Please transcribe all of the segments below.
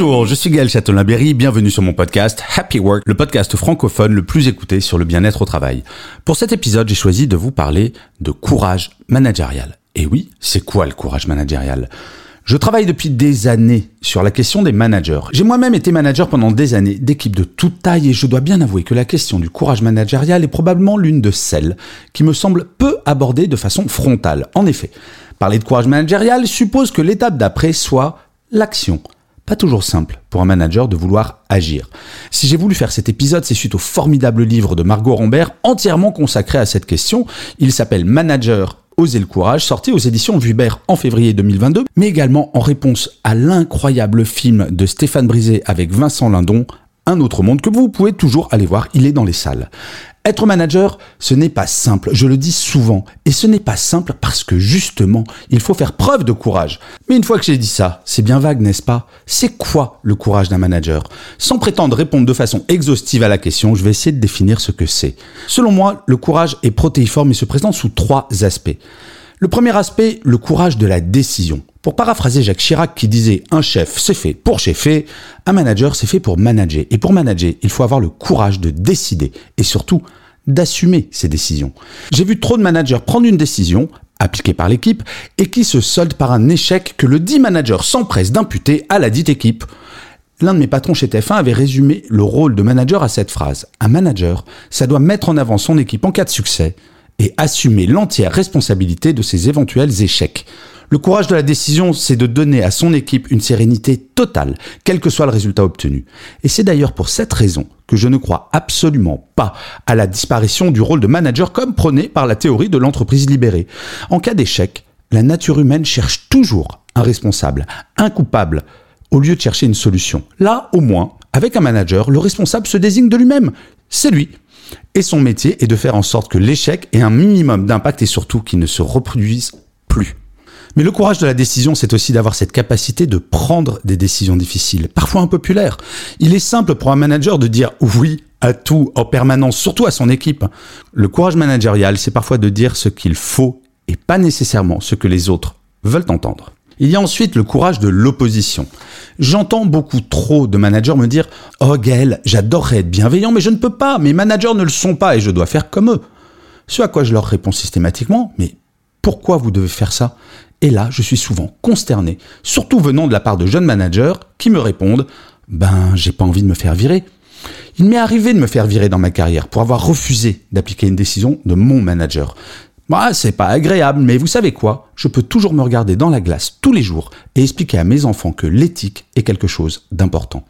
Bonjour, je suis Gaël Châtelain-Berry, bienvenue sur mon podcast Happy Work, le podcast francophone le plus écouté sur le bien-être au travail. Pour cet épisode, j'ai choisi de vous parler de courage managérial. Et oui, c'est quoi le courage managérial? Je travaille depuis des années sur la question des managers. J'ai moi-même été manager pendant des années d'équipes de toute taille et je dois bien avouer que la question du courage managérial est probablement l'une de celles qui me semble peu abordée de façon frontale. En effet, parler de courage managérial suppose que l'étape d'après soit l'action pas toujours simple pour un manager de vouloir agir. Si j'ai voulu faire cet épisode, c'est suite au formidable livre de Margot Rambert entièrement consacré à cette question. Il s'appelle Manager Oser le courage, sorti aux éditions Vubert en février 2022, mais également en réponse à l'incroyable film de Stéphane Brisé avec Vincent Lindon, Un autre monde, que vous pouvez toujours aller voir, il est dans les salles. Être manager, ce n'est pas simple, je le dis souvent, et ce n'est pas simple parce que justement, il faut faire preuve de courage. Mais une fois que j'ai dit ça, c'est bien vague, n'est-ce pas? C'est quoi le courage d'un manager? Sans prétendre répondre de façon exhaustive à la question, je vais essayer de définir ce que c'est. Selon moi, le courage est protéiforme et se présente sous trois aspects. Le premier aspect, le courage de la décision. Pour paraphraser Jacques Chirac qui disait un chef c'est fait pour chefer, un manager c'est fait pour manager. Et pour manager, il faut avoir le courage de décider et surtout d'assumer ses décisions. J'ai vu trop de managers prendre une décision, appliquée par l'équipe, et qui se solde par un échec que le dit manager s'empresse d'imputer à la dite équipe. L'un de mes patrons chez TF1 avait résumé le rôle de manager à cette phrase. Un manager, ça doit mettre en avant son équipe en cas de succès et assumer l'entière responsabilité de ses éventuels échecs. Le courage de la décision, c'est de donner à son équipe une sérénité totale, quel que soit le résultat obtenu. Et c'est d'ailleurs pour cette raison que je ne crois absolument pas à la disparition du rôle de manager comme prôné par la théorie de l'entreprise libérée. En cas d'échec, la nature humaine cherche toujours un responsable, un coupable, au lieu de chercher une solution. Là, au moins, avec un manager, le responsable se désigne de lui-même. C'est lui. Et son métier est de faire en sorte que l'échec ait un minimum d'impact et surtout qu'il ne se reproduise plus. Mais le courage de la décision, c'est aussi d'avoir cette capacité de prendre des décisions difficiles, parfois impopulaires. Il est simple pour un manager de dire oui à tout en permanence, surtout à son équipe. Le courage managérial, c'est parfois de dire ce qu'il faut et pas nécessairement ce que les autres veulent entendre. Il y a ensuite le courage de l'opposition. J'entends beaucoup trop de managers me dire Oh Gaël, j'adorerais être bienveillant, mais je ne peux pas, mes managers ne le sont pas et je dois faire comme eux. Ce à quoi je leur réponds systématiquement Mais pourquoi vous devez faire ça? Et là, je suis souvent consterné, surtout venant de la part de jeunes managers qui me répondent Ben, j'ai pas envie de me faire virer. Il m'est arrivé de me faire virer dans ma carrière pour avoir refusé d'appliquer une décision de mon manager. Bah, c'est pas agréable, mais vous savez quoi? Je peux toujours me regarder dans la glace tous les jours et expliquer à mes enfants que l'éthique est quelque chose d'important.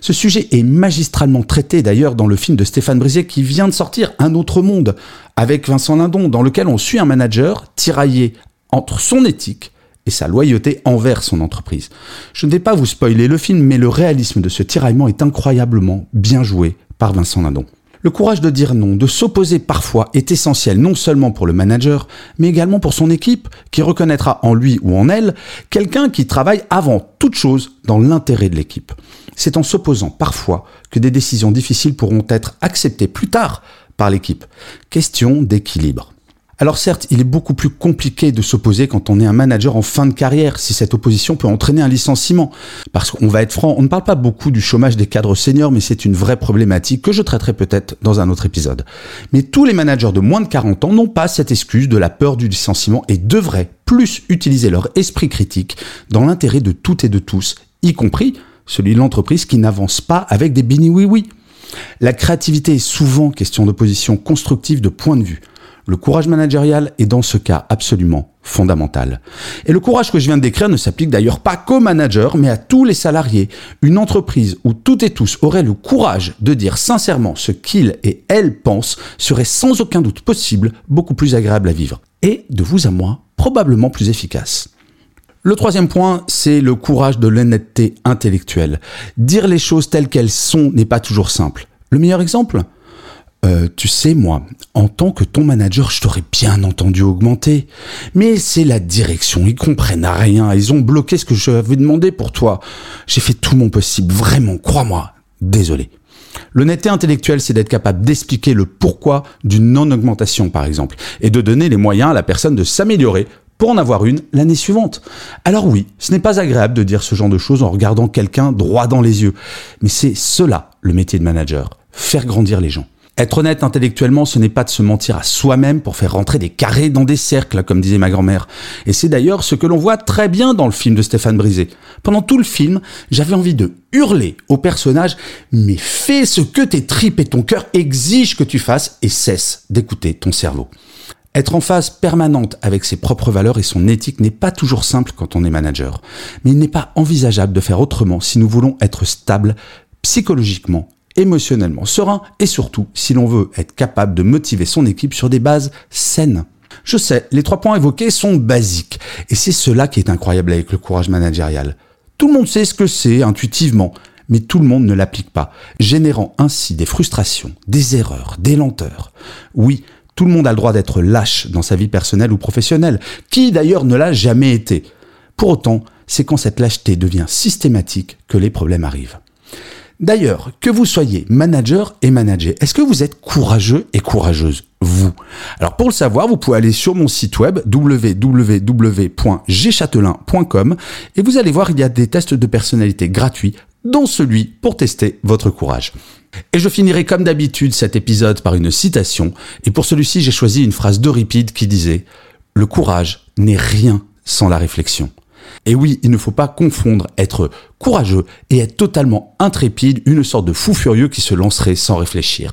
Ce sujet est magistralement traité d'ailleurs dans le film de Stéphane Brisé qui vient de sortir Un autre monde avec Vincent Lindon, dans lequel on suit un manager tiraillé entre son éthique et sa loyauté envers son entreprise. Je ne vais pas vous spoiler le film, mais le réalisme de ce tiraillement est incroyablement bien joué par Vincent Lindon. Le courage de dire non, de s'opposer parfois est essentiel non seulement pour le manager, mais également pour son équipe, qui reconnaîtra en lui ou en elle quelqu'un qui travaille avant toute chose dans l'intérêt de l'équipe. C'est en s'opposant parfois que des décisions difficiles pourront être acceptées plus tard par l'équipe. Question d'équilibre. Alors certes, il est beaucoup plus compliqué de s'opposer quand on est un manager en fin de carrière, si cette opposition peut entraîner un licenciement. Parce qu'on va être franc, on ne parle pas beaucoup du chômage des cadres seniors, mais c'est une vraie problématique que je traiterai peut-être dans un autre épisode. Mais tous les managers de moins de 40 ans n'ont pas cette excuse de la peur du licenciement et devraient plus utiliser leur esprit critique dans l'intérêt de toutes et de tous, y compris celui de l'entreprise qui n'avance pas avec des bini oui oui. La créativité est souvent question d'opposition constructive de point de vue. Le courage managérial est dans ce cas absolument fondamentale. Et le courage que je viens de décrire ne s'applique d'ailleurs pas qu'aux managers, mais à tous les salariés. Une entreprise où toutes et tous auraient le courage de dire sincèrement ce qu'ils et elles pensent serait sans aucun doute possible beaucoup plus agréable à vivre. Et, de vous à moi, probablement plus efficace. Le troisième point, c'est le courage de l'honnêteté intellectuelle. Dire les choses telles qu'elles sont n'est pas toujours simple. Le meilleur exemple? Euh, tu sais, moi, en tant que ton manager, je t'aurais bien entendu augmenter. Mais c'est la direction, ils comprennent rien, ils ont bloqué ce que je avais demandé pour toi. J'ai fait tout mon possible, vraiment, crois-moi. Désolé. L'honnêteté intellectuelle, c'est d'être capable d'expliquer le pourquoi d'une non-augmentation, par exemple, et de donner les moyens à la personne de s'améliorer pour en avoir une l'année suivante. Alors oui, ce n'est pas agréable de dire ce genre de choses en regardant quelqu'un droit dans les yeux, mais c'est cela le métier de manager, faire grandir les gens. Être honnête intellectuellement, ce n'est pas de se mentir à soi-même pour faire rentrer des carrés dans des cercles, comme disait ma grand-mère. Et c'est d'ailleurs ce que l'on voit très bien dans le film de Stéphane Brisé. Pendant tout le film, j'avais envie de hurler au personnage, mais fais ce que tes tripes et ton cœur exigent que tu fasses et cesse d'écouter ton cerveau. Être en phase permanente avec ses propres valeurs et son éthique n'est pas toujours simple quand on est manager. Mais il n'est pas envisageable de faire autrement si nous voulons être stable psychologiquement émotionnellement serein et surtout si l'on veut être capable de motiver son équipe sur des bases saines. Je sais, les trois points évoqués sont basiques et c'est cela qui est incroyable avec le courage managérial. Tout le monde sait ce que c'est intuitivement, mais tout le monde ne l'applique pas, générant ainsi des frustrations, des erreurs, des lenteurs. Oui, tout le monde a le droit d'être lâche dans sa vie personnelle ou professionnelle, qui d'ailleurs ne l'a jamais été? Pour autant, c'est quand cette lâcheté devient systématique que les problèmes arrivent. D'ailleurs, que vous soyez manager et manager, est-ce que vous êtes courageux et courageuse vous? Alors pour le savoir, vous pouvez aller sur mon site web www.gchatelain.com et vous allez voir, il y a des tests de personnalité gratuits, dont celui pour tester votre courage. Et je finirai comme d'habitude cet épisode par une citation, et pour celui-ci j'ai choisi une phrase d'Euripide qui disait ⁇ Le courage n'est rien sans la réflexion ⁇ et oui, il ne faut pas confondre être courageux et être totalement intrépide, une sorte de fou furieux qui se lancerait sans réfléchir.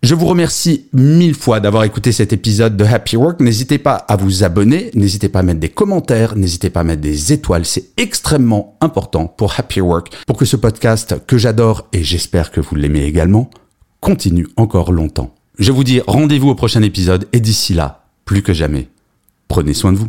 Je vous remercie mille fois d'avoir écouté cet épisode de Happy Work. N'hésitez pas à vous abonner, n'hésitez pas à mettre des commentaires, n'hésitez pas à mettre des étoiles. C'est extrêmement important pour Happy Work, pour que ce podcast que j'adore et j'espère que vous l'aimez également, continue encore longtemps. Je vous dis rendez-vous au prochain épisode et d'ici là, plus que jamais, prenez soin de vous.